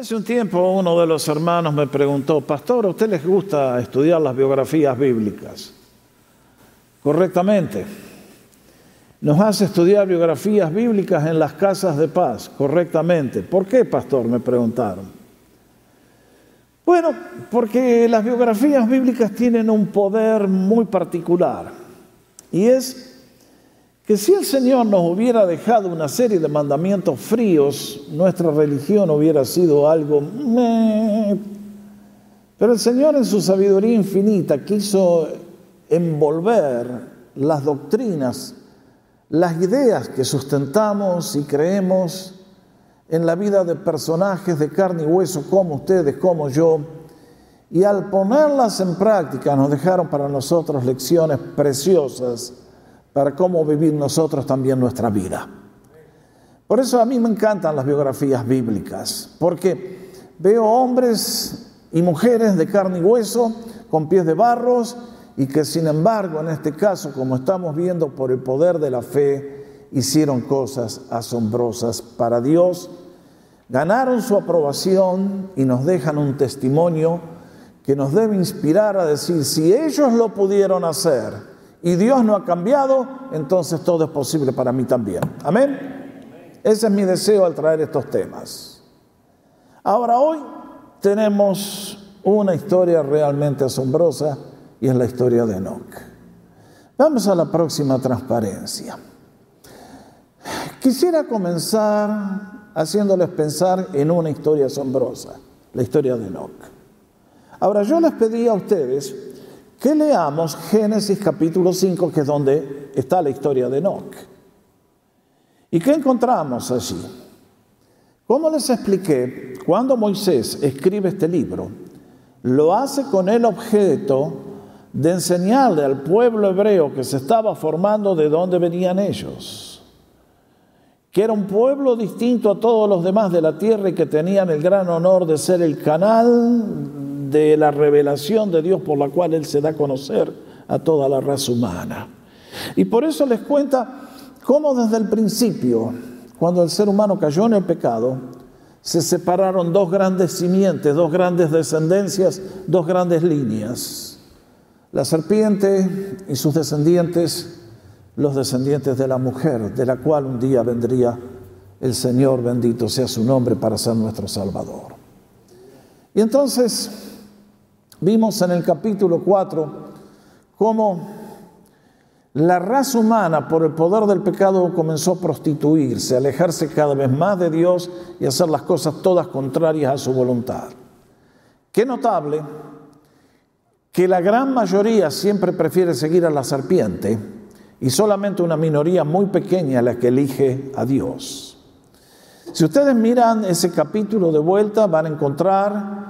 Hace un tiempo uno de los hermanos me preguntó, Pastor, ¿a usted les gusta estudiar las biografías bíblicas? Correctamente. Nos hace estudiar biografías bíblicas en las casas de paz, correctamente. ¿Por qué, pastor? Me preguntaron. Bueno, porque las biografías bíblicas tienen un poder muy particular. Y es que si el Señor nos hubiera dejado una serie de mandamientos fríos, nuestra religión hubiera sido algo... Pero el Señor en su sabiduría infinita quiso envolver las doctrinas, las ideas que sustentamos y creemos en la vida de personajes de carne y hueso como ustedes, como yo, y al ponerlas en práctica nos dejaron para nosotros lecciones preciosas para cómo vivir nosotros también nuestra vida. Por eso a mí me encantan las biografías bíblicas, porque veo hombres y mujeres de carne y hueso, con pies de barros, y que sin embargo en este caso, como estamos viendo por el poder de la fe, hicieron cosas asombrosas para Dios, ganaron su aprobación y nos dejan un testimonio que nos debe inspirar a decir, si ellos lo pudieron hacer, y Dios no ha cambiado, entonces todo es posible para mí también. Amén. Ese es mi deseo al traer estos temas. Ahora hoy tenemos una historia realmente asombrosa y es la historia de Enoch. Vamos a la próxima transparencia. Quisiera comenzar haciéndoles pensar en una historia asombrosa, la historia de Enoch. Ahora yo les pedí a ustedes que leamos Génesis capítulo 5, que es donde está la historia de Enoch. ¿Y qué encontramos allí? Como les expliqué, cuando Moisés escribe este libro, lo hace con el objeto de enseñarle al pueblo hebreo que se estaba formando de dónde venían ellos, que era un pueblo distinto a todos los demás de la tierra y que tenían el gran honor de ser el canal de la revelación de Dios por la cual Él se da a conocer a toda la raza humana. Y por eso les cuenta cómo desde el principio, cuando el ser humano cayó en el pecado, se separaron dos grandes simientes, dos grandes descendencias, dos grandes líneas. La serpiente y sus descendientes, los descendientes de la mujer, de la cual un día vendría el Señor, bendito sea su nombre, para ser nuestro Salvador. Y entonces Vimos en el capítulo 4 cómo la raza humana por el poder del pecado comenzó a prostituirse, a alejarse cada vez más de Dios y hacer las cosas todas contrarias a su voluntad. Qué notable que la gran mayoría siempre prefiere seguir a la serpiente y solamente una minoría muy pequeña la que elige a Dios. Si ustedes miran ese capítulo de vuelta van a encontrar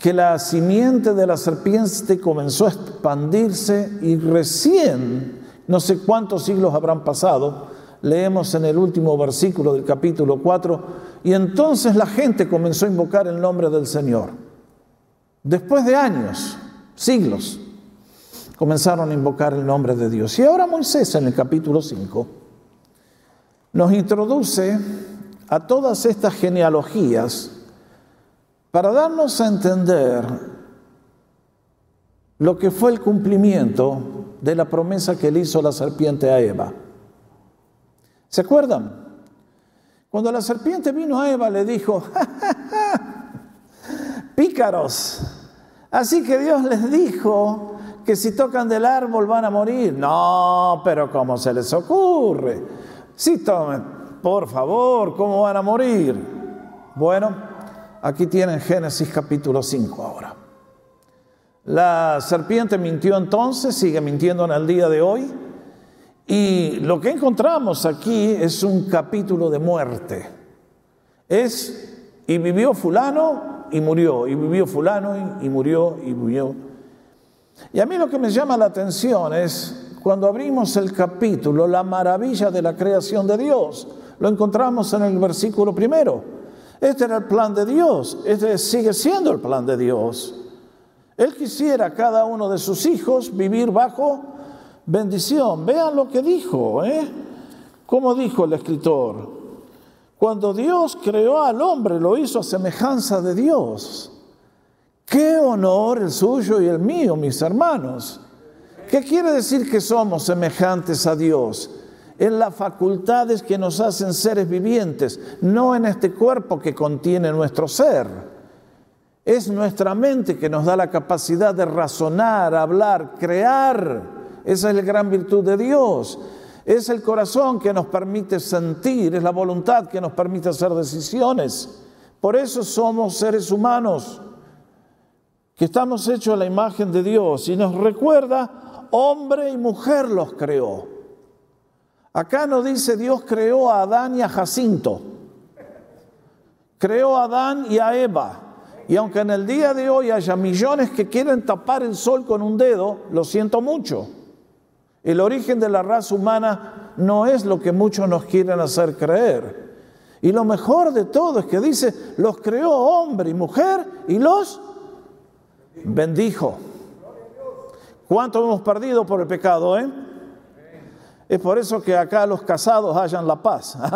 que la simiente de la serpiente comenzó a expandirse y recién, no sé cuántos siglos habrán pasado, leemos en el último versículo del capítulo 4, y entonces la gente comenzó a invocar el nombre del Señor. Después de años, siglos, comenzaron a invocar el nombre de Dios. Y ahora Moisés en el capítulo 5 nos introduce a todas estas genealogías para darnos a entender lo que fue el cumplimiento de la promesa que le hizo la serpiente a Eva. ¿Se acuerdan? Cuando la serpiente vino a Eva le dijo, pícaros, así que Dios les dijo que si tocan del árbol van a morir. No, pero ¿cómo se les ocurre? Si tomen, por favor, ¿cómo van a morir? Bueno, Aquí tienen Génesis capítulo 5 ahora. La serpiente mintió entonces, sigue mintiendo en el día de hoy. Y lo que encontramos aquí es un capítulo de muerte. Es, y vivió fulano y murió, y vivió fulano y, murió y murió. Y a mí lo que me llama la atención es cuando abrimos el capítulo, la maravilla de la creación de Dios. Lo encontramos en el versículo primero. Este era el plan de Dios, este sigue siendo el plan de Dios. Él quisiera cada uno de sus hijos vivir bajo bendición. Vean lo que dijo, ¿eh? ¿Cómo dijo el escritor? Cuando Dios creó al hombre, lo hizo a semejanza de Dios. Qué honor el suyo y el mío, mis hermanos. ¿Qué quiere decir que somos semejantes a Dios? En las facultades que nos hacen seres vivientes, no en este cuerpo que contiene nuestro ser. Es nuestra mente que nos da la capacidad de razonar, hablar, crear. Esa es la gran virtud de Dios. Es el corazón que nos permite sentir, es la voluntad que nos permite hacer decisiones. Por eso somos seres humanos, que estamos hechos a la imagen de Dios y nos recuerda, hombre y mujer los creó. Acá no dice Dios creó a Adán y a Jacinto, creó a Adán y a Eva. Y aunque en el día de hoy haya millones que quieren tapar el sol con un dedo, lo siento mucho. El origen de la raza humana no es lo que muchos nos quieren hacer creer. Y lo mejor de todo es que dice, los creó hombre y mujer y los bendijo. ¿Cuánto hemos perdido por el pecado, eh? Es por eso que acá los casados hallan la paz.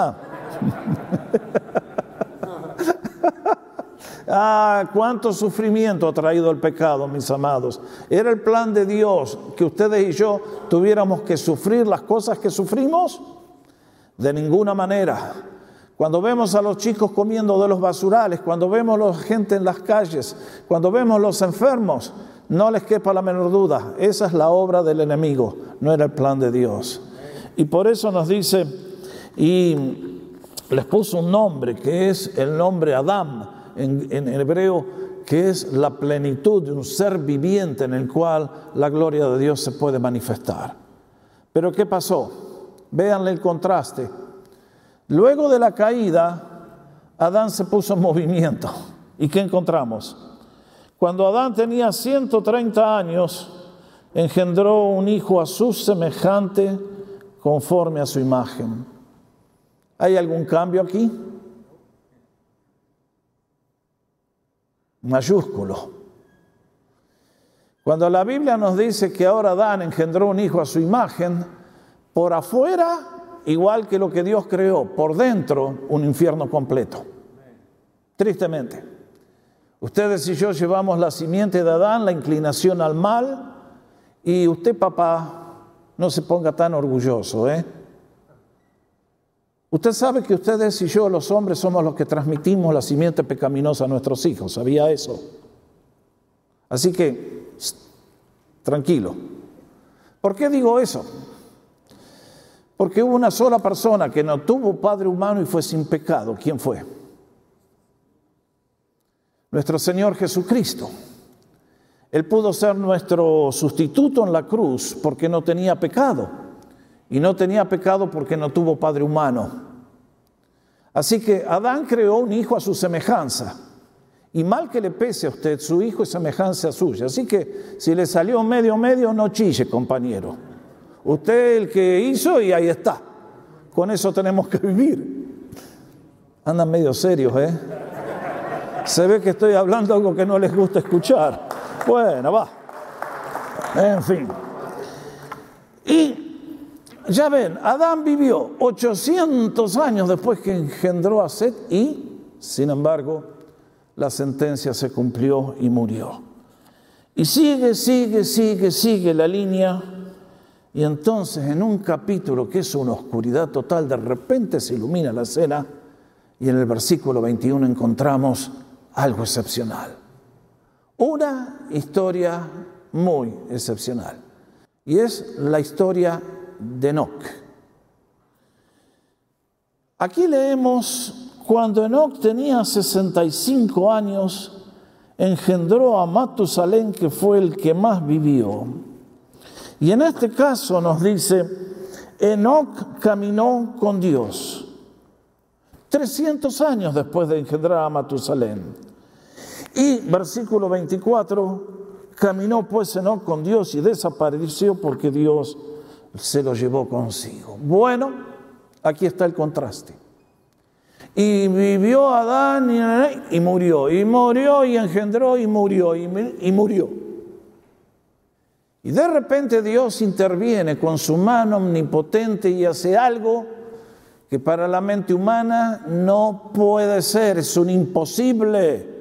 Ah, cuánto sufrimiento ha traído el pecado, mis amados. Era el plan de Dios que ustedes y yo tuviéramos que sufrir las cosas que sufrimos. De ninguna manera. Cuando vemos a los chicos comiendo de los basurales, cuando vemos a la gente en las calles, cuando vemos a los enfermos, no les quepa la menor duda, esa es la obra del enemigo, no era el plan de Dios. Y por eso nos dice, y les puso un nombre, que es el nombre Adán, en, hebreo, que es la plenitud de un ser viviente en el cual la gloria de Dios se puede manifestar. Pero ¿qué pasó? Véanle el contraste. Luego de la caída, Adán se puso en movimiento. ¿Y qué encontramos? Cuando Adán tenía 130 años, engendró un hijo a su semejante conforme a su imagen. ¿Hay algún cambio aquí? mayúsculo. Cuando la Biblia nos dice que ahora Adán engendró un hijo a su imagen, por afuera, igual que lo que Dios creó, por dentro, un infierno completo. Tristemente. Ustedes y yo llevamos la simiente de Adán, la inclinación al mal, y usted, papá, no se ponga tan orgulloso, ¿eh? Usted sabe que ustedes y yo, los hombres, somos los que transmitimos la simiente pecaminosa a nuestros hijos. ¿Sabía eso? Así que, tranquilo. ¿Por qué digo eso? Porque hubo una sola persona que no tuvo padre humano y fue sin pecado. ¿Quién fue? Nuestro Señor Jesucristo. Él pudo ser nuestro sustituto en la cruz porque no tenía pecado. Y no tenía pecado porque no tuvo padre humano. Así que Adán creó un hijo a su semejanza. Y mal que le pese a usted, su hijo es semejanza suya. Así que si le salió medio medio, no chille, compañero. Usted el que hizo y ahí está. Con eso tenemos que vivir. Andan medio serios, ¿eh? Se ve que estoy hablando algo que no les gusta escuchar. Bueno, va. En fin. Y ya ven, Adán vivió 800 años después que engendró a Seth y, sin embargo, la sentencia se cumplió y murió. Y sigue, sigue, sigue, sigue la línea. Y entonces en un capítulo que es una oscuridad total, de repente se ilumina la escena y en el versículo 21 encontramos algo excepcional. Una historia muy excepcional. Y es la historia de Enoch. Aquí leemos, cuando Enoch tenía 65 años, engendró a Matusalén, que fue el que más vivió. Y en este caso nos dice, Enoch caminó con Dios. 300 años después de engendrar a Matusalén. Y versículo 24, caminó pues Enoch con Dios y desapareció porque Dios se lo llevó consigo. Bueno, aquí está el contraste. Y vivió Adán y, murió, y murió y engendró y murió, y, y murió. Y de repente Dios interviene con su mano omnipotente y hace algo que para la mente humana no puede ser, es un imposible.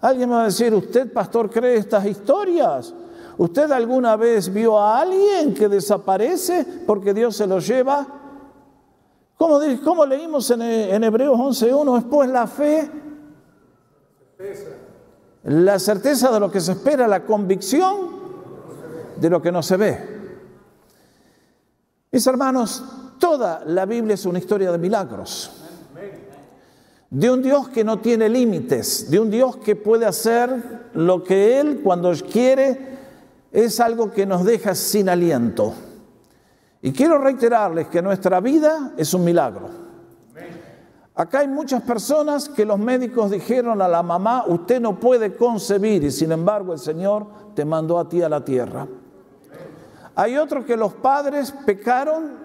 Alguien me va a decir, ¿usted, pastor, cree estas historias? ¿Usted alguna vez vio a alguien que desaparece porque Dios se lo lleva? ¿Cómo, leímos en, en Hebreos 11.1? Es pues la fe, la certeza de lo que se espera, la convicción de lo que no se ve. Mis hermanos, toda la Biblia es una historia de milagros. De un Dios que no tiene límites, de un Dios que puede hacer lo que Él cuando quiere es algo que nos deja sin aliento. Y quiero reiterarles que nuestra vida es un milagro. Acá hay muchas personas que los médicos dijeron a la mamá, usted no puede concebir y sin embargo el Señor te mandó a ti a la tierra. Hay otros que los padres pecaron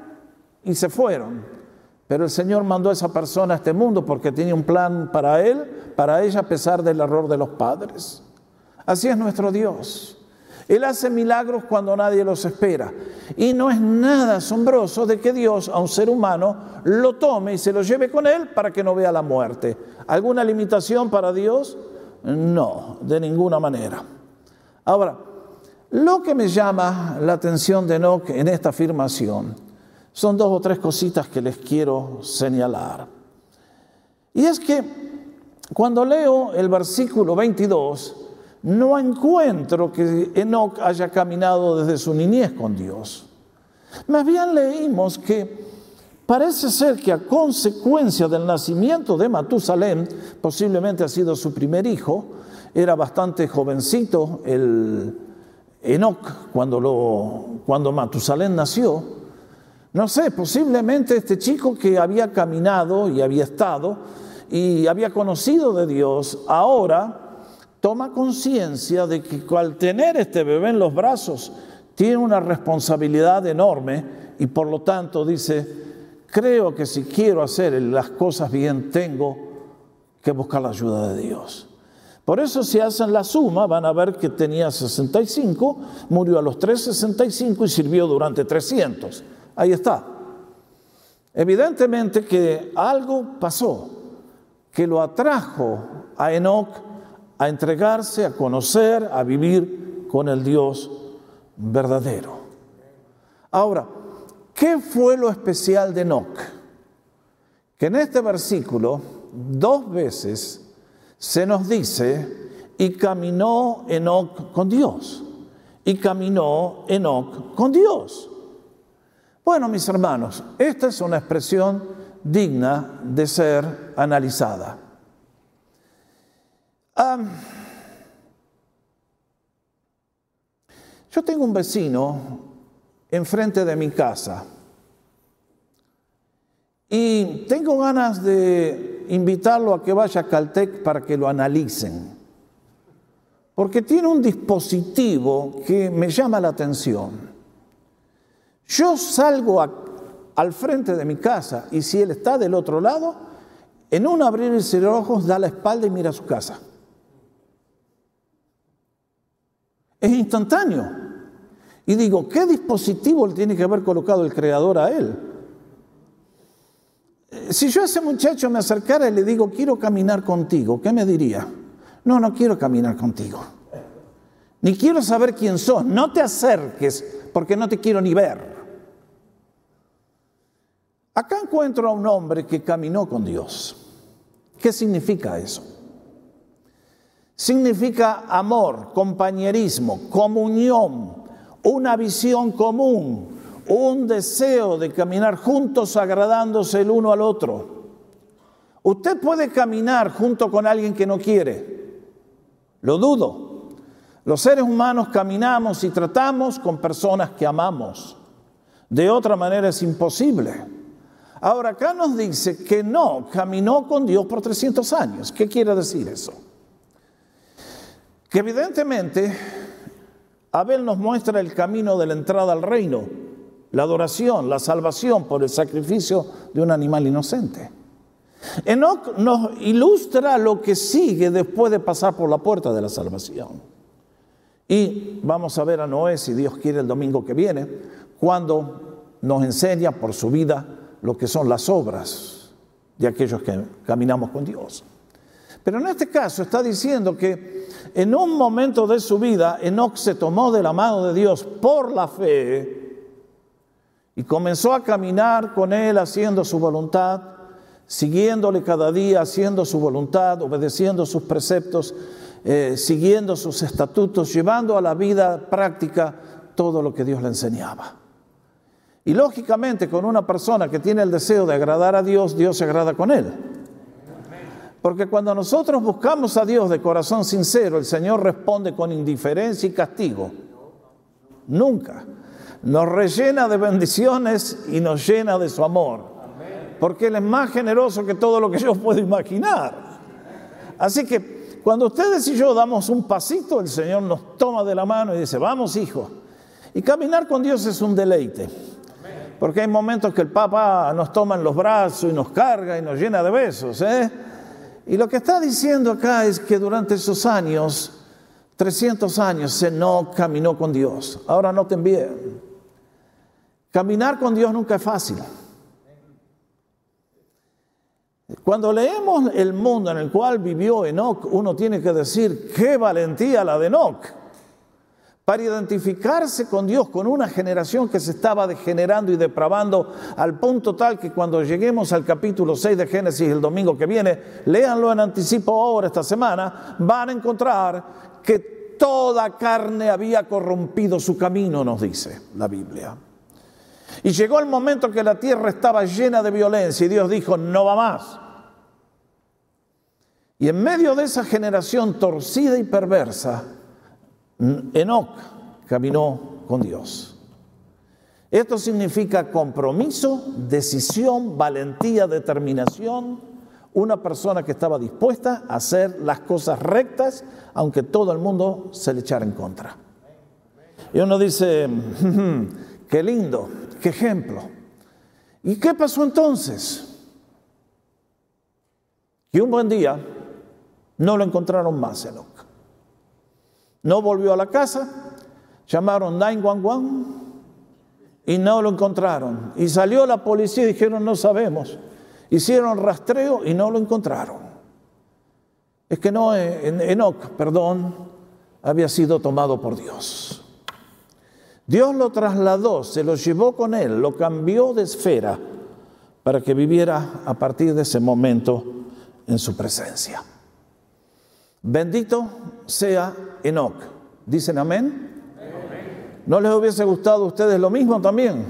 y se fueron, pero el Señor mandó a esa persona a este mundo porque tenía un plan para él, para ella a pesar del error de los padres. Así es nuestro Dios. Él hace milagros cuando nadie los espera. Y no es nada asombroso de que Dios a un ser humano lo tome y se lo lleve con él para que no vea la muerte. ¿Alguna limitación para Dios? No, de ninguna manera. Ahora, lo que me llama la atención de Enoch en esta afirmación son dos o tres cositas que les quiero señalar. Y es que cuando leo el versículo 22, no encuentro que Enoch haya caminado desde su niñez con Dios. Más bien leímos que parece ser que a consecuencia del nacimiento de Matusalén, posiblemente ha sido su primer hijo, era bastante jovencito el Enoch cuando, lo, cuando Matusalén nació. No sé, posiblemente este chico que había caminado y había estado y había conocido de Dios, ahora toma conciencia de que al tener este bebé en los brazos tiene una responsabilidad enorme y por lo tanto dice, creo que si quiero hacer las cosas bien tengo que buscar la ayuda de Dios. Por eso si hacen la suma van a ver que tenía 65, murió a los 365 y sirvió durante 300. Ahí está. Evidentemente que algo pasó que lo atrajo a Enoch a entregarse, a conocer, a vivir con el Dios verdadero. Ahora, ¿qué fue lo especial de Enoch? Que en este versículo dos veces se nos dice, y caminó Enoch con Dios, y caminó Enoch con Dios. Bueno, mis hermanos, esta es una expresión digna de ser analizada yo tengo un vecino enfrente de mi casa y tengo ganas de invitarlo a que vaya a Caltech para que lo analicen, porque tiene un dispositivo que me llama la atención. Yo salgo al frente de mi casa y si él está del otro lado, en un abrir y cerrar ojos da la espalda y mira a su casa. Es instantáneo. Y digo, ¿qué dispositivo le tiene que haber colocado el creador a él? Eh, si yo a ese muchacho me acercara y le digo, quiero caminar contigo, ¿qué me diría? No, no quiero caminar contigo. Ni quiero saber quién sos. No te acerques porque no te quiero ni ver. Acá encuentro a un hombre que caminó con Dios. ¿Qué significa eso? Significa amor, compañerismo, comunión, una visión común, un deseo de caminar juntos agradándose el uno al otro. Usted puede caminar junto con alguien que no quiere. Lo dudo. Los seres humanos caminamos y tratamos con personas que amamos. De otra manera es imposible. Ahora acá nos dice que no, caminó con Dios por 300 años. ¿Qué quiere decir eso? que evidentemente Abel nos muestra el camino de la entrada al reino, la adoración, la salvación por el sacrificio de un animal inocente. Enoch nos ilustra lo que sigue después de pasar por la puerta de la salvación. Y vamos a ver a Noé, si Dios quiere, el domingo que viene, cuando nos enseña por su vida lo que son las obras de aquellos que caminamos con Dios. Pero en este caso está diciendo que en un momento de su vida Enoch se tomó de la mano de Dios por la fe y comenzó a caminar con él haciendo su voluntad, siguiéndole cada día, haciendo su voluntad, obedeciendo sus preceptos, eh, siguiendo sus estatutos, llevando a la vida práctica todo lo que Dios le enseñaba. Y lógicamente con una persona que tiene el deseo de agradar a Dios, Dios se agrada con él. Porque cuando nosotros buscamos a Dios de corazón sincero, el Señor responde con indiferencia y castigo. Nunca. Nos rellena de bendiciones y nos llena de su amor. Porque Él es más generoso que todo lo que yo puedo imaginar. Así que cuando ustedes y yo damos un pasito, el Señor nos toma de la mano y dice, vamos hijo. Y caminar con Dios es un deleite. Porque hay momentos que el Papa nos toma en los brazos y nos carga y nos llena de besos. ¿eh? Y lo que está diciendo acá es que durante esos años, 300 años, se no caminó con Dios. Ahora no te bien. Caminar con Dios nunca es fácil. Cuando leemos el mundo en el cual vivió Enoch, uno tiene que decir, qué valentía la de Enoch para identificarse con Dios, con una generación que se estaba degenerando y depravando al punto tal que cuando lleguemos al capítulo 6 de Génesis el domingo que viene, léanlo en anticipo ahora esta semana, van a encontrar que toda carne había corrompido su camino, nos dice la Biblia. Y llegó el momento que la tierra estaba llena de violencia y Dios dijo, no va más. Y en medio de esa generación torcida y perversa, Enoch caminó con Dios. Esto significa compromiso, decisión, valentía, determinación. Una persona que estaba dispuesta a hacer las cosas rectas, aunque todo el mundo se le echara en contra. Y uno dice, qué lindo, qué ejemplo. ¿Y qué pasó entonces? Que un buen día no lo encontraron más, Enoch. No volvió a la casa, llamaron 911 y no lo encontraron. Y salió la policía y dijeron, no sabemos. Hicieron rastreo y no lo encontraron. Es que no, Enoch, perdón, había sido tomado por Dios. Dios lo trasladó, se lo llevó con él, lo cambió de esfera para que viviera a partir de ese momento en su presencia. Bendito sea Enoch. ¿Dicen amén? ¿No les hubiese gustado a ustedes lo mismo también?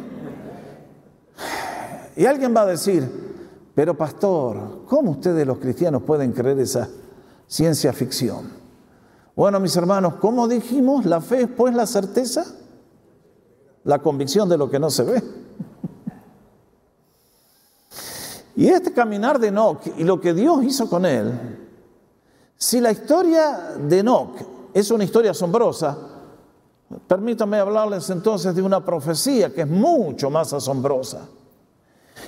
Y alguien va a decir, pero pastor, ¿cómo ustedes los cristianos pueden creer esa ciencia ficción? Bueno, mis hermanos, ¿cómo dijimos? La fe es pues la certeza, la convicción de lo que no se ve. Y este caminar de Enoch y lo que Dios hizo con él si la historia de Enoch es una historia asombrosa, permítanme hablarles entonces de una profecía que es mucho más asombrosa.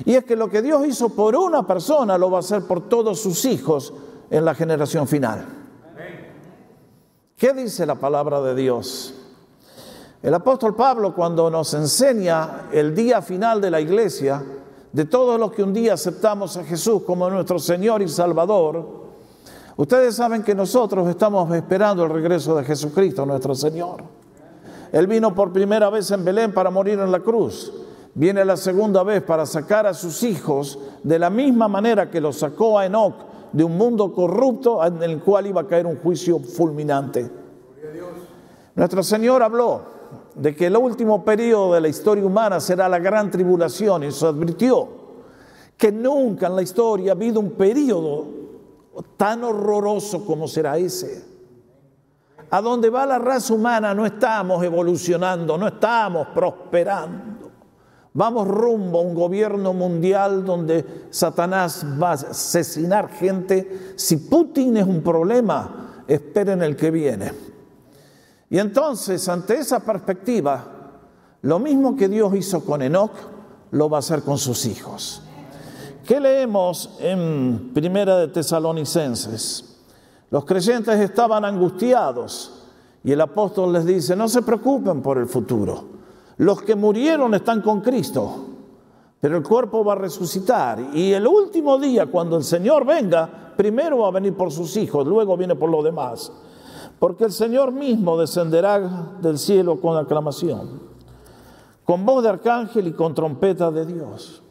Y es que lo que Dios hizo por una persona lo va a hacer por todos sus hijos en la generación final. ¿Qué dice la palabra de Dios? El apóstol Pablo cuando nos enseña el día final de la iglesia, de todos los que un día aceptamos a Jesús como nuestro Señor y Salvador, Ustedes saben que nosotros estamos esperando el regreso de Jesucristo, nuestro Señor. Él vino por primera vez en Belén para morir en la cruz. Viene la segunda vez para sacar a sus hijos de la misma manera que los sacó a Enoch de un mundo corrupto en el cual iba a caer un juicio fulminante. Nuestro Señor habló de que el último periodo de la historia humana será la gran tribulación y se advirtió que nunca en la historia ha habido un periodo tan horroroso como será ese. A donde va la raza humana no estamos evolucionando, no estamos prosperando. Vamos rumbo a un gobierno mundial donde Satanás va a asesinar gente. Si Putin es un problema, esperen el que viene. Y entonces, ante esa perspectiva, lo mismo que Dios hizo con Enoch, lo va a hacer con sus hijos. ¿Qué leemos en Primera de Tesalonicenses? Los creyentes estaban angustiados y el apóstol les dice, no se preocupen por el futuro. Los que murieron están con Cristo. pero el cuerpo va a resucitar. Y el último día, cuando el Señor venga, primero va a venir por sus hijos, luego viene por los demás. Porque el Señor mismo descenderá del cielo con aclamación, con voz de arcángel y con trompeta de Dios.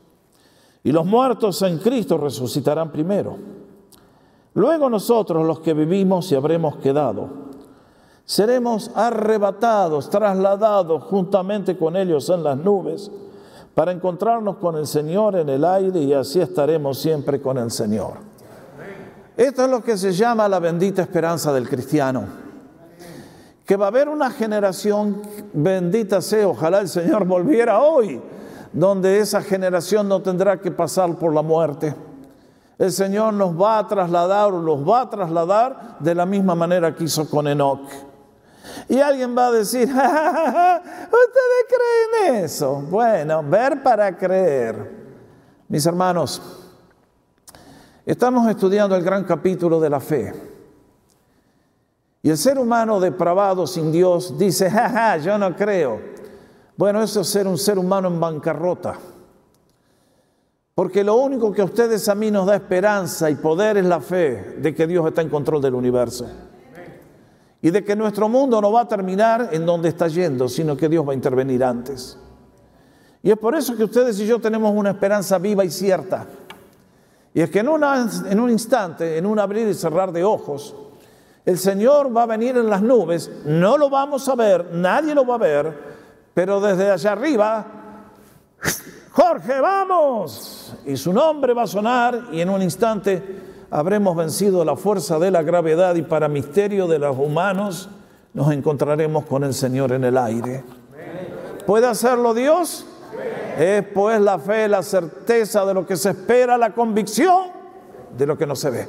Y los muertos en Cristo resucitarán primero. Luego nosotros, los que vivimos y habremos quedado, seremos arrebatados, trasladados juntamente con ellos en las nubes para encontrarnos con el Señor en el aire y así estaremos siempre con el Señor. Esto es lo que se llama la bendita esperanza del cristiano. Que va a haber una generación, bendita sea, ojalá el Señor volviera hoy, donde esa generación no tendrá que pasar por la muerte. El Señor nos va a trasladar o los va a trasladar de la misma manera que hizo con Enoch. Y alguien va a decir, ¿ustedes creen eso? Bueno, ver para creer. Mis hermanos, estamos estudiando el gran capítulo de la fe. Y el ser humano depravado sin Dios dice, jaja, yo no creo. Bueno, eso es ser un ser humano en bancarrota. Porque lo único que a ustedes a mí nos da esperanza y poder es la fe de que Dios está en control del universo y de que nuestro mundo no va a terminar en donde está yendo, sino que Dios va a intervenir antes. Y es por eso que ustedes y yo tenemos una esperanza viva y cierta. Y es que en, un instante, en un abrir y cerrar de ojos, el Señor va a venir en las nubes, no lo vamos a ver, nadie lo va a ver, pero desde allá arriba, Jorge, vamos. Y su nombre va a sonar y en un instante habremos vencido la fuerza de la gravedad y para misterio de los humanos nos encontraremos con el Señor en el aire. ¿Puede hacerlo Dios? Es pues la fe, la certeza de lo que se espera, la convicción de lo que no se ve.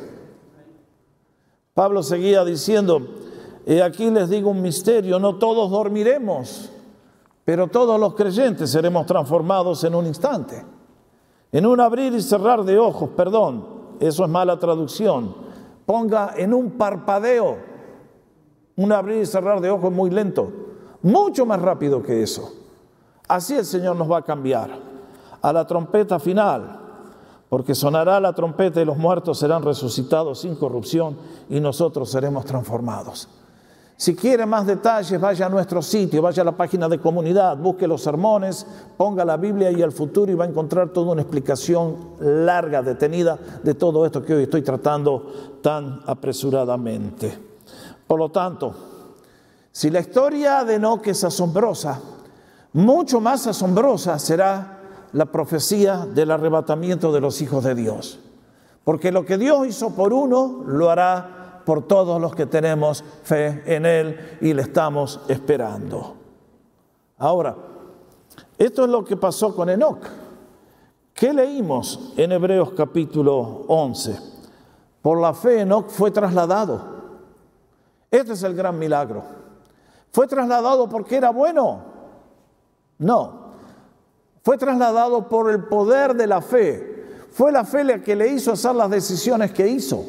Pablo seguía diciendo, y aquí les digo un misterio, no todos dormiremos, pero todos los creyentes seremos transformados en un instante, en un abrir y cerrar de ojos, perdón, eso es mala traducción. Ponga en un parpadeo, un abrir y cerrar de ojos muy lento, mucho más rápido que eso. Así el Señor nos va a cambiar a la trompeta final, porque sonará la trompeta y los muertos serán resucitados sin corrupción y nosotros seremos transformados. Si quiere más detalles, vaya a nuestro sitio, vaya a la página de comunidad, busque los sermones, ponga la Biblia y el futuro y va a encontrar toda una explicación larga, detenida de todo esto que hoy estoy tratando tan apresuradamente. Por lo tanto, si la historia de Enoch es asombrosa, mucho más asombrosa será la profecía del arrebatamiento de los hijos de Dios. Porque lo que Dios hizo por uno, lo hará por todos los que tenemos fe en Él y le estamos esperando. Ahora, esto es lo que pasó con Enoch. ¿Qué leímos en Hebreos capítulo 11? Por la fe Enoch fue trasladado. Este es el gran milagro. ¿Fue trasladado porque era bueno? No. Fue trasladado por el poder de la fe. Fue la fe la que le hizo hacer las decisiones que hizo.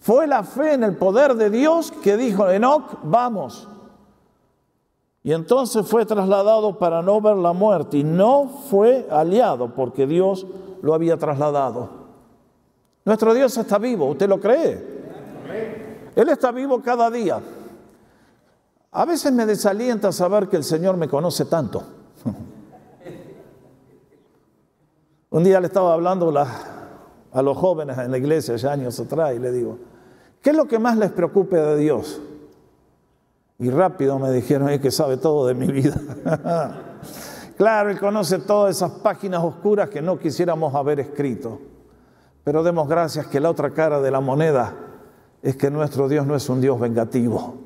Fue la fe en el poder de Dios que dijo Enoch, vamos. Y entonces fue trasladado para no ver la muerte y no fue aliado porque Dios lo había trasladado. Nuestro Dios está vivo, ¿usted lo cree? Él está vivo cada día. A veces me desalienta saber que el Señor me conoce tanto. Un día le estaba hablando a los jóvenes en la iglesia, ya años atrás, y le digo, ¿Qué es lo que más les preocupe de Dios? Y rápido me dijeron, es que sabe todo de mi vida. claro, Él conoce todas esas páginas oscuras que no quisiéramos haber escrito. Pero demos gracias que la otra cara de la moneda es que nuestro Dios no es un Dios vengativo.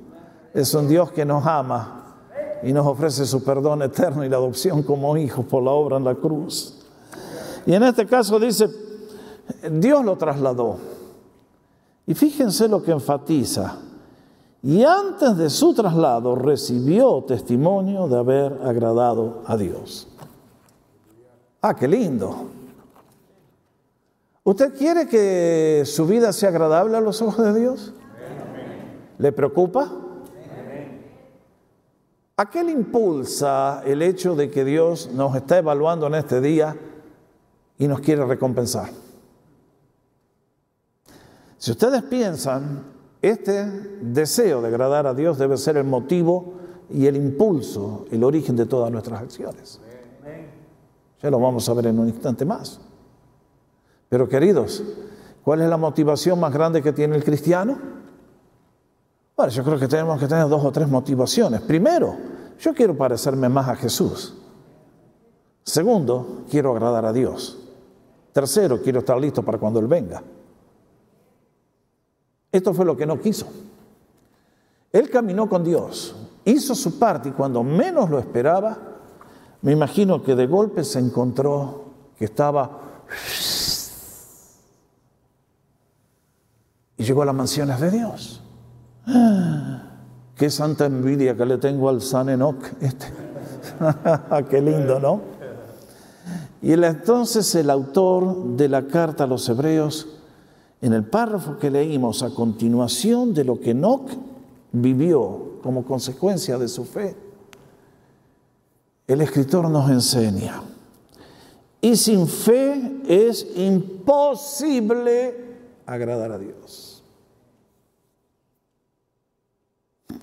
Es un Dios que nos ama y nos ofrece su perdón eterno y la adopción como hijos por la obra en la cruz. Y en este caso dice, Dios lo trasladó. Y fíjense lo que enfatiza. Y antes de su traslado recibió testimonio de haber agradado a Dios. Ah, qué lindo. ¿Usted quiere que su vida sea agradable a los ojos de Dios? ¿Le preocupa? ¿A qué le impulsa el hecho de que Dios nos está evaluando en este día y nos quiere recompensar. Si ustedes piensan, este deseo de agradar a Dios debe ser el motivo y el impulso, el origen de todas nuestras acciones. Ya lo vamos a ver en un instante más. Pero queridos, ¿cuál es la motivación más grande que tiene el cristiano? Bueno, yo creo que tenemos que tener dos o tres motivaciones. Primero, yo quiero parecerme más a Jesús. Segundo, quiero agradar a Dios. Tercero, quiero estar listo para cuando Él venga. Esto fue lo que no quiso. Él caminó con Dios, hizo su parte y cuando menos lo esperaba, me imagino que de golpe se encontró que estaba y llegó a las mansiones de Dios. Qué santa envidia que le tengo al San Enoch. Este. Qué lindo, ¿no? Y entonces el autor de la carta a los hebreos, en el párrafo que leímos a continuación de lo que Enoch vivió como consecuencia de su fe, el escritor nos enseña, y sin fe es imposible agradar a Dios.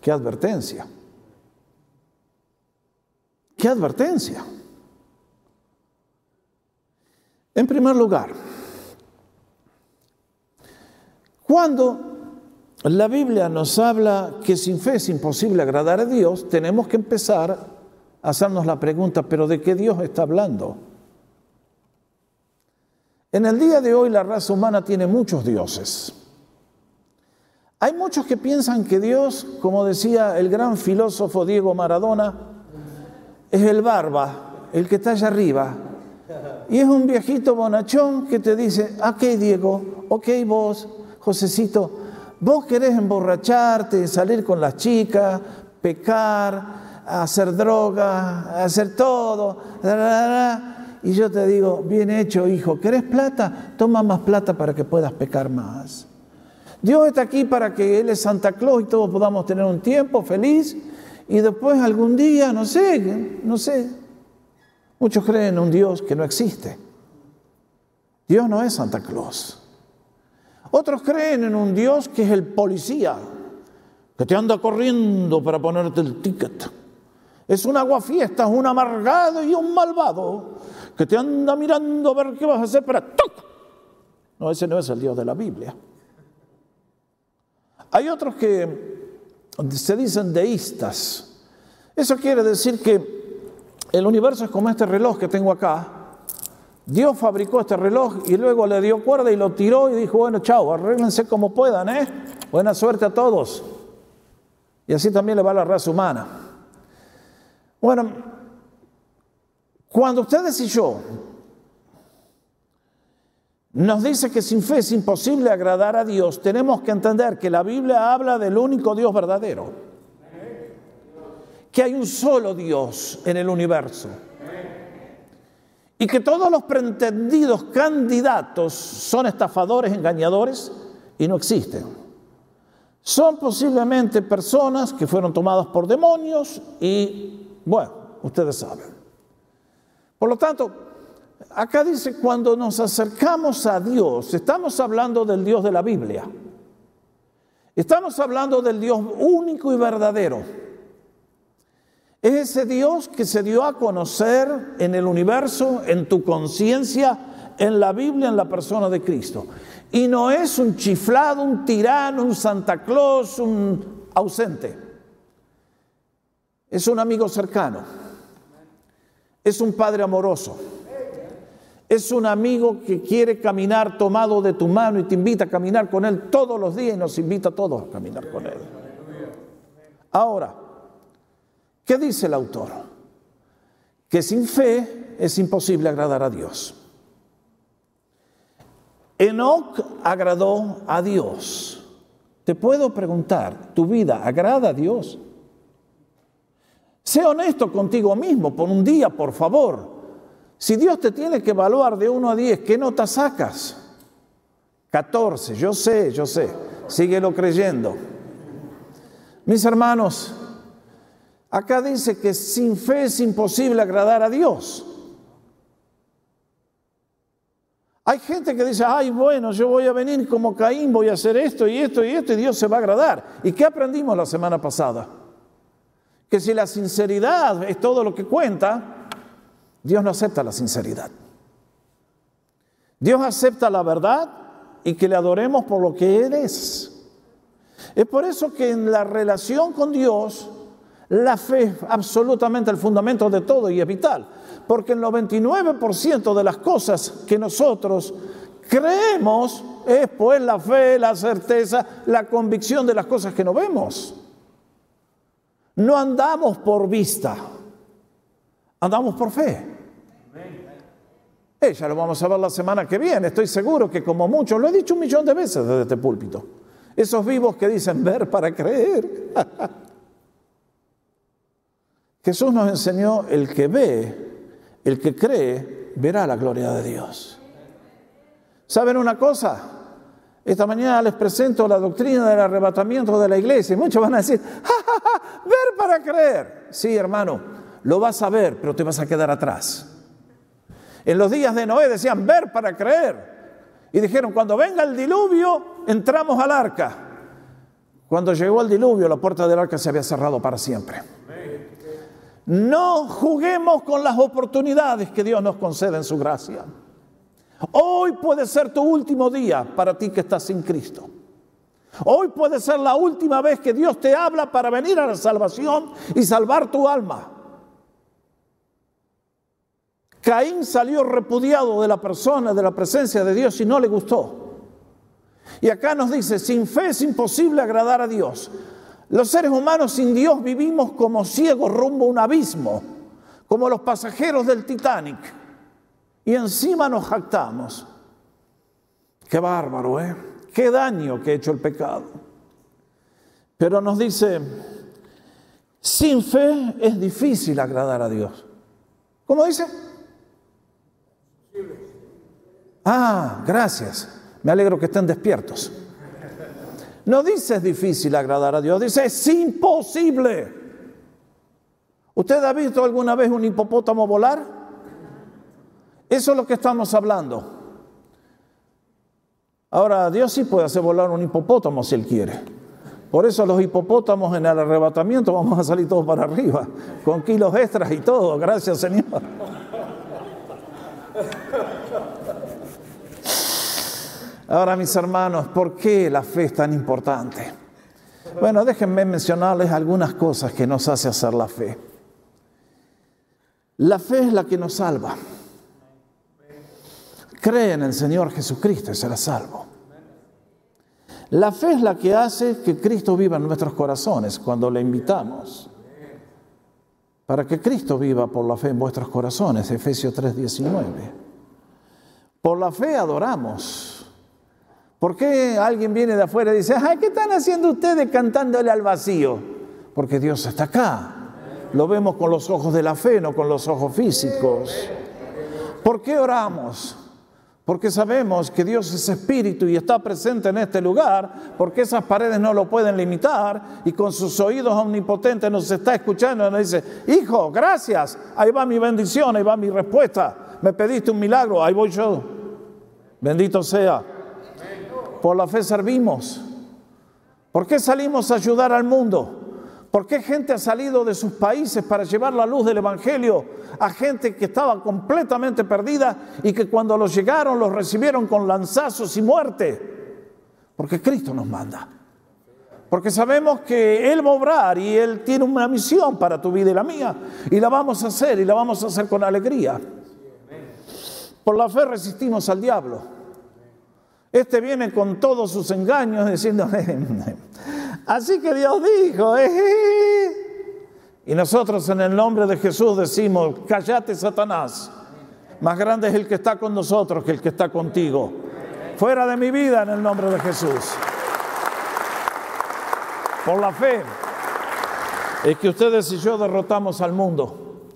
Qué advertencia. Qué advertencia. En primer lugar, cuando la Biblia nos habla que sin fe es imposible agradar a Dios, tenemos que empezar a hacernos la pregunta, pero ¿de qué Dios está hablando? En el día de hoy la raza humana tiene muchos dioses. Hay muchos que piensan que Dios, como decía el gran filósofo Diego Maradona, es el barba, el que está allá arriba. Y es un viejito bonachón que te dice, ok Diego, ok vos, Josecito, vos querés emborracharte, salir con las chicas, pecar, hacer droga, hacer todo. Y yo te digo, bien hecho hijo, ¿querés plata? Toma más plata para que puedas pecar más. Dios está aquí para que Él es Santa Claus y todos podamos tener un tiempo feliz y después algún día, no sé, no sé. Muchos creen en un Dios que no existe. Dios no es Santa Claus. Otros creen en un Dios que es el policía, que te anda corriendo para ponerte el ticket. Es un aguafiestas, un amargado y un malvado que te anda mirando a ver qué vas a hacer para... No, ese no es el Dios de la Biblia. Hay otros que se dicen deístas. Eso quiere decir que el universo es como este reloj que tengo acá. Dios fabricó este reloj y luego le dio cuerda y lo tiró y dijo, bueno, chao, arréglense como puedan, ¿eh? Buena suerte a todos. Y así también le va a la raza humana. Bueno, cuando ustedes y yo nos dice que sin fe es imposible agradar a Dios, tenemos que entender que la Biblia habla del único Dios verdadero. Que hay un solo Dios en el universo. Y que todos los pretendidos candidatos son estafadores, engañadores y no existen. Son posiblemente personas que fueron tomadas por demonios y, bueno, ustedes saben. Por lo tanto, acá dice, cuando nos acercamos a Dios, estamos hablando del Dios de la Biblia. Estamos hablando del Dios único y verdadero. Es ese Dios que se dio a conocer en el universo, en tu conciencia, en la Biblia, en la persona de Cristo. Y no es un chiflado, un tirano, un Santa Claus, un ausente. Es un amigo cercano. Es un padre amoroso es un amigo que quiere caminar tomado de tu mano y te invita a caminar con él todos los días y nos invita a todos a caminar con él. Ahora, ¿qué dice el autor? Que sin fe es imposible agradar a Dios. Enoch agradó a Dios. Te puedo preguntar, ¿tu vida agrada a Dios? Sé honesto contigo mismo por un día, por favor. Si Dios te tiene que evaluar de 1 a 10, ¿qué nota sacas? 14, yo sé, yo sé, síguelo creyendo. Mis hermanos, acá dice que sin fe es imposible agradar a Dios. Hay gente que dice, ay, bueno, yo voy a venir como Caín, voy a hacer esto y esto y esto y Dios se va a agradar. ¿Y qué aprendimos la semana pasada? Que si la sinceridad es todo lo que cuenta, Dios no acepta la sinceridad. Dios acepta la verdad y que le adoremos por lo que Él es. Es por eso que en la relación con Dios, la fe es absolutamente el fundamento de todo y es vital porque el 99% de las cosas que nosotros creemos es pues la fe, la certeza, la convicción de las cosas que no vemos. No andamos por vista, andamos por fe. Ella lo vamos a ver la semana que viene. Estoy seguro que como muchos, lo he dicho un millón de veces desde este púlpito, esos vivos que dicen ver para creer. Jesús nos enseñó el que ve el que cree verá la gloria de Dios. ¿Saben una cosa? Esta mañana les presento la doctrina del arrebatamiento de la iglesia y muchos van a decir, ¡Ja, ver para creer. Sí, hermano, lo vas a ver, pero te vas a quedar atrás. En los días de Noé decían, ver para creer. Y dijeron, cuando venga el diluvio, entramos al arca. Cuando llegó el diluvio, la puerta del arca se había cerrado para siempre. No juguemos con las oportunidades que Dios nos concede en su gracia. Hoy puede ser tu último día para ti que estás sin Cristo. Hoy puede ser la última vez que Dios te habla para venir a la salvación y salvar tu alma. Caín salió repudiado de la persona, de la presencia de Dios y no le gustó. Y acá nos dice, sin fe es imposible agradar a Dios. Los seres humanos sin Dios vivimos como ciegos rumbo a un abismo, como los pasajeros del Titanic. Y encima nos jactamos. Qué bárbaro, ¿eh? Qué daño que ha hecho el pecado. Pero nos dice, sin fe es difícil agradar a Dios. ¿Cómo dice? Ah, gracias. Me alegro que estén despiertos. No dice es difícil agradar a Dios, dice es imposible. ¿Usted ha visto alguna vez un hipopótamo volar? Eso es lo que estamos hablando. Ahora, Dios sí puede hacer volar un hipopótamo si Él quiere. Por eso los hipopótamos en el arrebatamiento vamos a salir todos para arriba, con kilos extras y todo. Gracias, Señor. Ahora, mis hermanos, ¿por qué la fe es tan importante? Bueno, déjenme mencionarles algunas cosas que nos hace hacer la fe. La fe es la que nos salva. Cree en el Señor Jesucristo y será salvo. La fe es la que hace que Cristo viva en nuestros corazones cuando le invitamos. Para que Cristo viva por la fe en vuestros corazones, Efesios 3:19. Por la fe adoramos. ¿Por qué alguien viene de afuera y dice, ay, ¿qué están haciendo ustedes cantándole al vacío? Porque Dios está acá. Lo vemos con los ojos de la fe, no con los ojos físicos. ¿Por qué oramos? Porque sabemos que Dios es espíritu y está presente en este lugar, porque esas paredes no lo pueden limitar y con sus oídos omnipotentes nos está escuchando y nos dice, hijo, gracias, ahí va mi bendición, ahí va mi respuesta, me pediste un milagro, ahí voy yo, bendito sea. Por la fe servimos. ¿Por qué salimos a ayudar al mundo? ¿Por qué gente ha salido de sus países para llevar la luz del Evangelio a gente que estaba completamente perdida y que cuando los llegaron los recibieron con lanzazos y muerte? Porque Cristo nos manda. Porque sabemos que Él va a obrar y Él tiene una misión para tu vida y la mía. Y la vamos a hacer y la vamos a hacer con alegría. Por la fe resistimos al diablo. Este viene con todos sus engaños diciendo, así que Dios dijo, y nosotros en el nombre de Jesús decimos, cállate Satanás, más grande es el que está con nosotros que el que está contigo. Fuera de mi vida en el nombre de Jesús. Por la fe es que ustedes y yo derrotamos al mundo.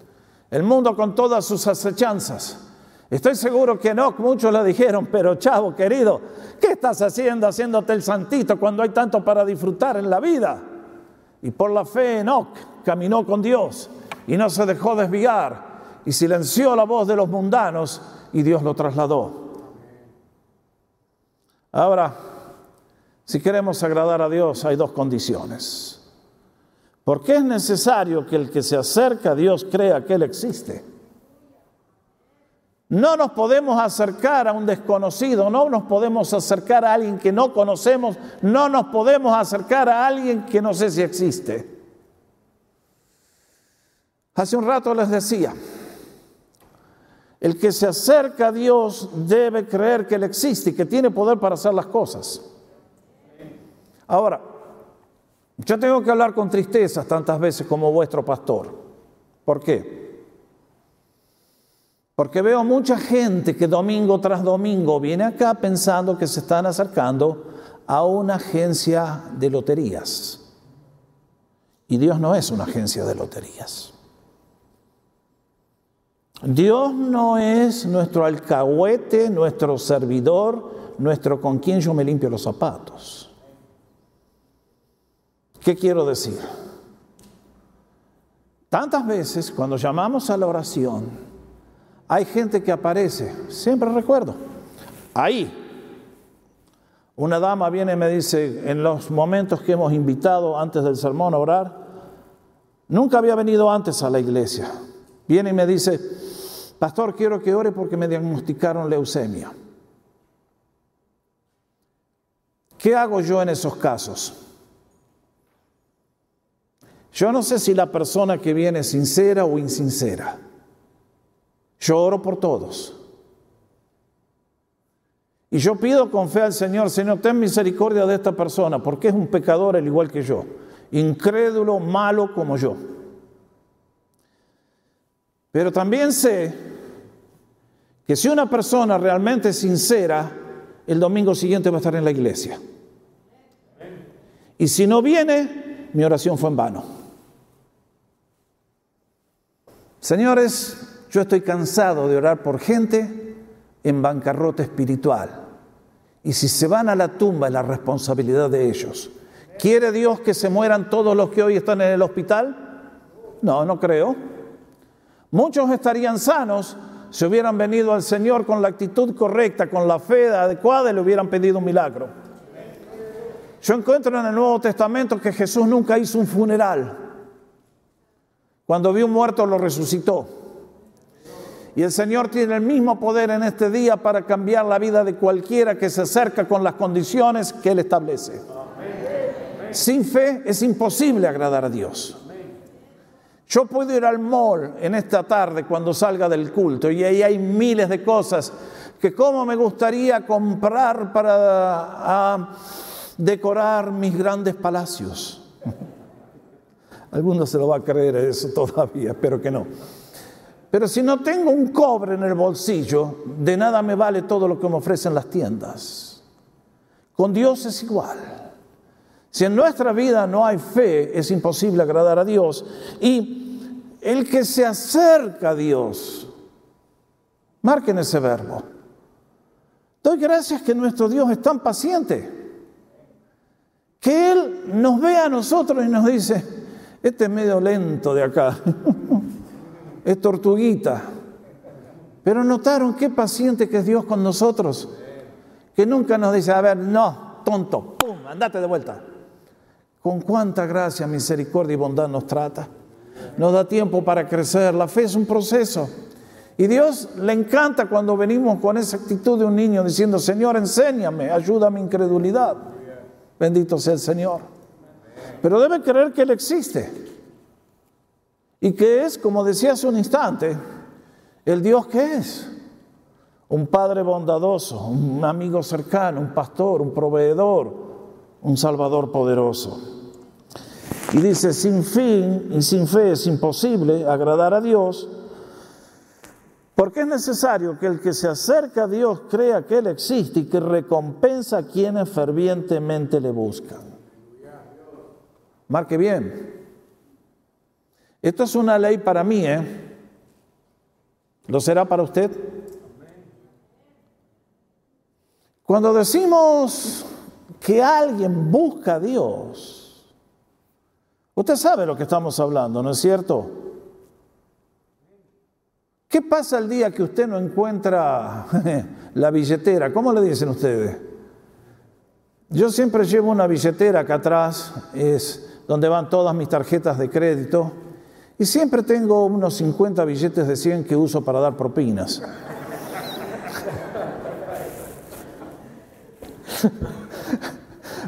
El mundo con todas sus acechanzas Estoy seguro que no, muchos le dijeron, pero chavo querido, ¿qué estás haciendo haciéndote el santito cuando hay tanto para disfrutar en la vida? Y por la fe Enoch caminó con Dios y no se dejó desviar y silenció la voz de los mundanos y Dios lo trasladó. Ahora, si queremos agradar a Dios, hay dos condiciones. Porque es necesario que el que se acerca a Dios crea que Él existe. No nos podemos acercar a un desconocido, no nos podemos acercar a alguien que no conocemos, no nos podemos acercar a alguien que no sé si existe. Hace un rato les decía, el que se acerca a Dios debe creer que Él existe y que tiene poder para hacer las cosas. Ahora, yo tengo que hablar con tristeza tantas veces como vuestro pastor. ¿Por qué? Porque veo mucha gente que domingo tras domingo viene acá pensando que se están acercando a una agencia de loterías. Y Dios no es una agencia de loterías. Dios no es nuestro alcahuete, nuestro servidor, nuestro con quien yo me limpio los zapatos. ¿Qué quiero decir? Tantas veces cuando llamamos a la oración, hay gente que aparece, siempre recuerdo, ahí. Una dama viene y me dice, en los momentos que hemos invitado antes del sermón a orar, nunca había venido antes a la iglesia. Viene y me dice, Pastor, quiero que ore porque me diagnosticaron leucemia. ¿Qué hago yo en esos casos? Yo no sé si la persona que viene es sincera o insincera. Yo oro por todos. Y yo pido con fe al Señor, Señor, ten misericordia de esta persona, porque es un pecador al igual que yo, incrédulo, malo como yo. Pero también sé que si una persona realmente es sincera, el domingo siguiente va a estar en la iglesia. Y si no viene, mi oración fue en vano. Señores, yo estoy cansado de orar por gente en bancarrota espiritual. Y si se van a la tumba es la responsabilidad de ellos. ¿Quiere Dios que se mueran todos los que hoy están en el hospital? No, no creo. Muchos estarían sanos si hubieran venido al Señor con la actitud correcta, con la fe adecuada, y le hubieran pedido un milagro. Yo encuentro en el Nuevo Testamento que Jesús nunca hizo un funeral. Cuando vio un muerto lo resucitó. Y el Señor tiene el mismo poder en este día para cambiar la vida de cualquiera que se acerca con las condiciones que Él establece. Sin fe es imposible agradar a Dios. Yo puedo ir al mall en esta tarde cuando salga del culto y ahí hay miles de cosas que como me gustaría comprar para decorar mis grandes palacios. Algunos se lo va a creer eso todavía, espero que no. Pero si no tengo un cobre en el bolsillo, de nada me vale todo lo que me ofrecen las tiendas. Con Dios es igual. Si en nuestra vida no hay fe, es imposible agradar a Dios. Y el que se acerca a Dios. Marquen ese verbo. Doy gracias que nuestro Dios es tan paciente. Que Él nos ve a nosotros y nos dice, este es medio lento de acá, es tortuguita. Pero notaron qué paciente que es Dios con nosotros, que nunca nos dice, a ver, no, tonto, pum, andate de vuelta. Con cuánta gracia, misericordia y bondad nos trata nos da tiempo para crecer. La fe es un proceso. Y Dios le encanta cuando venimos con esa actitud de un niño diciendo, Señor, enséñame, ayuda a mi incredulidad. Bendito sea el Señor. Pero debe creer que Él existe. Y que es, como decía hace un instante, el Dios que es. Un Padre bondadoso, un amigo cercano, un pastor, un proveedor, un Salvador poderoso. Y dice, sin fin y sin fe es imposible agradar a Dios, porque es necesario que el que se acerca a Dios crea que Él existe y que recompensa a quienes fervientemente le buscan. Marque bien. Esto es una ley para mí, ¿eh? ¿Lo será para usted? Cuando decimos que alguien busca a Dios, Usted sabe lo que estamos hablando, ¿no es cierto? ¿Qué pasa el día que usted no encuentra la billetera? ¿Cómo le dicen ustedes? Yo siempre llevo una billetera acá atrás, es donde van todas mis tarjetas de crédito, y siempre tengo unos 50 billetes de 100 que uso para dar propinas.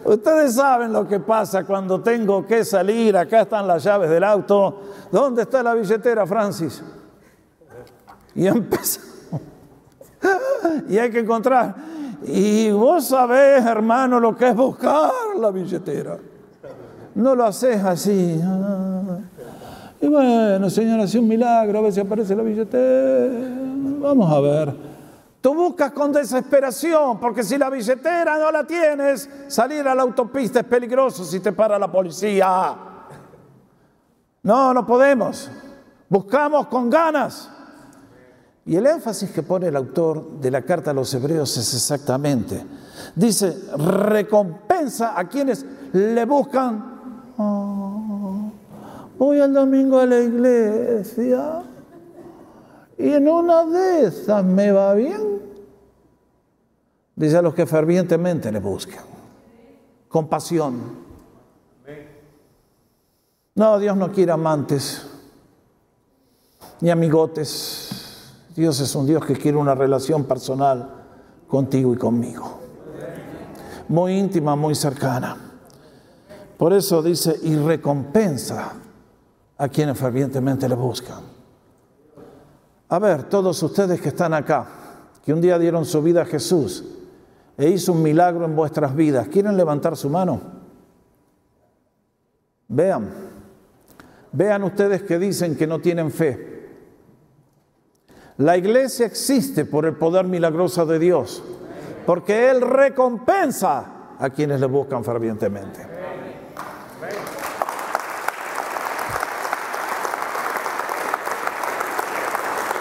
Ustedes saben lo que pasa cuando tengo que salir, acá están las llaves del auto. ¿Dónde está la billetera, Francis? Y empezamos. Y hay que encontrar. Y vos sabés, hermano, lo que es buscar la billetera. No lo haces así. Y bueno, Señor, hace un milagro, a ver si aparece la billetera. Vamos a ver. Tú buscas con desesperación, porque si la billetera no la tienes, salir a la autopista es peligroso si te para la policía. No, no podemos. Buscamos con ganas. Y el énfasis que pone el autor de la carta a los hebreos es exactamente, dice, recompensa a quienes le buscan. Oh, voy el domingo a la iglesia y en una de esas me va bien. Dice a los que fervientemente le buscan. Compasión. No, Dios no quiere amantes ni amigotes. Dios es un Dios que quiere una relación personal contigo y conmigo. Muy íntima, muy cercana. Por eso dice, y recompensa a quienes fervientemente le buscan. A ver, todos ustedes que están acá, que un día dieron su vida a Jesús e hizo un milagro en vuestras vidas, ¿quieren levantar su mano? Vean, vean ustedes que dicen que no tienen fe. La iglesia existe por el poder milagroso de Dios, porque Él recompensa a quienes le buscan fervientemente.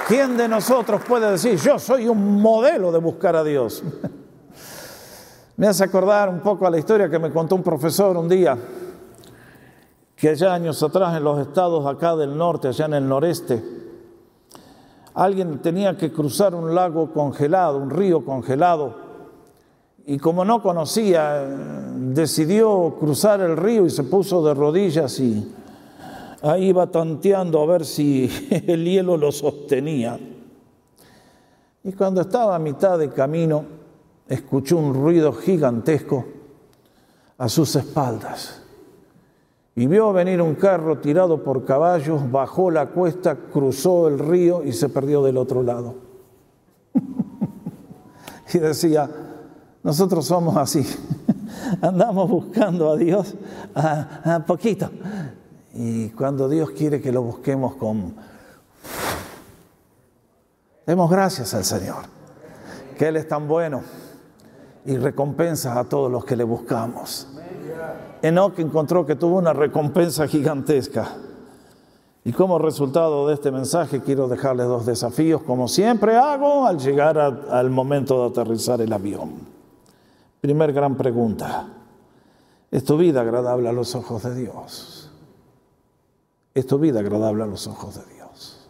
¿Quién de nosotros puede decir, yo soy un modelo de buscar a Dios? me hace acordar un poco a la historia que me contó un profesor un día, que allá años atrás en los estados acá del norte, allá en el noreste, alguien tenía que cruzar un lago congelado, un río congelado, y como no conocía, decidió cruzar el río y se puso de rodillas y ahí iba tanteando a ver si el hielo lo sostenía. Y cuando estaba a mitad de camino, escuchó un ruido gigantesco a sus espaldas. Y vio venir un carro tirado por caballos, bajó la cuesta, cruzó el río y se perdió del otro lado. y decía, nosotros somos así, andamos buscando a Dios a, a poquito, y cuando Dios quiere que lo busquemos con... Demos gracias al Señor, que Él es tan bueno y recompensa a todos los que le buscamos. Enoch encontró que tuvo una recompensa gigantesca. Y como resultado de este mensaje quiero dejarles dos desafíos, como siempre hago al llegar al momento de aterrizar el avión. Primer gran pregunta, ¿es tu vida agradable a los ojos de Dios? Es tu vida agradable a los ojos de Dios.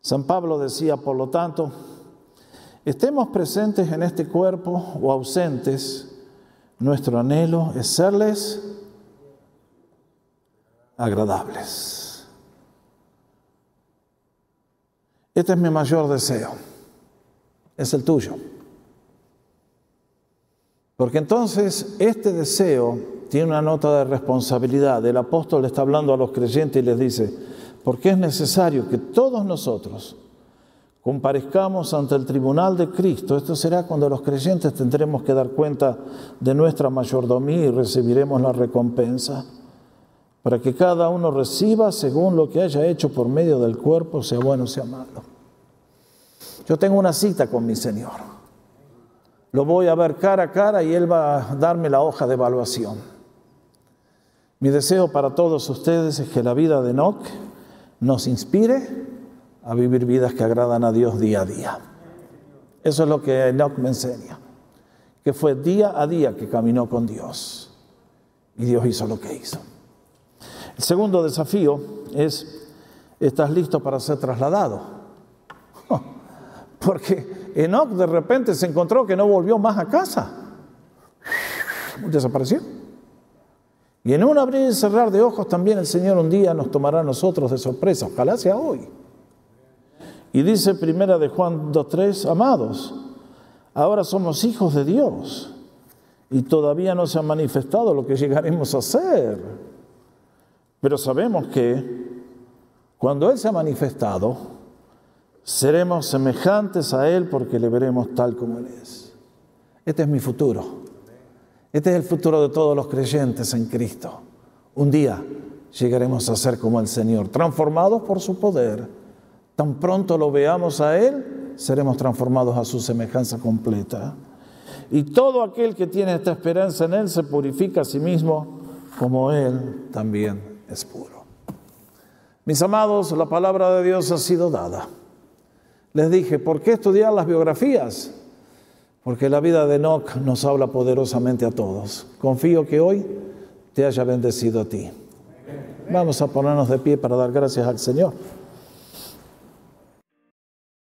San Pablo decía, por lo tanto, estemos presentes en este cuerpo o ausentes, nuestro anhelo es serles agradables. Este es mi mayor deseo, es el tuyo. Porque entonces este deseo tiene una nota de responsabilidad. El apóstol está hablando a los creyentes y les dice, porque es necesario que todos nosotros comparezcamos ante el tribunal de Cristo. Esto será cuando los creyentes tendremos que dar cuenta de nuestra mayordomía y recibiremos la recompensa, para que cada uno reciba según lo que haya hecho por medio del cuerpo, sea bueno o sea malo. Yo tengo una cita con mi Señor. Lo voy a ver cara a cara y Él va a darme la hoja de evaluación. Mi deseo para todos ustedes es que la vida de Enoch nos inspire a vivir vidas que agradan a Dios día a día. Eso es lo que Enoch me enseña, que fue día a día que caminó con Dios y Dios hizo lo que hizo. El segundo desafío es, ¿estás listo para ser trasladado? Porque Enoch de repente se encontró que no volvió más a casa. desapareció. Y en un abrir y cerrar de ojos también el Señor un día nos tomará a nosotros de sorpresa, ojalá sea hoy. Y dice primera de Juan 2.3, amados, ahora somos hijos de Dios y todavía no se ha manifestado lo que llegaremos a ser. Pero sabemos que cuando Él se ha manifestado, seremos semejantes a Él porque le veremos tal como Él es. Este es mi futuro. Este es el futuro de todos los creyentes en Cristo. Un día llegaremos a ser como el Señor, transformados por su poder. Tan pronto lo veamos a Él, seremos transformados a su semejanza completa. Y todo aquel que tiene esta esperanza en Él se purifica a sí mismo como Él también es puro. Mis amados, la palabra de Dios ha sido dada. Les dije, ¿por qué estudiar las biografías? Porque la vida de Enoch nos habla poderosamente a todos. Confío que hoy te haya bendecido a ti. Vamos a ponernos de pie para dar gracias al Señor.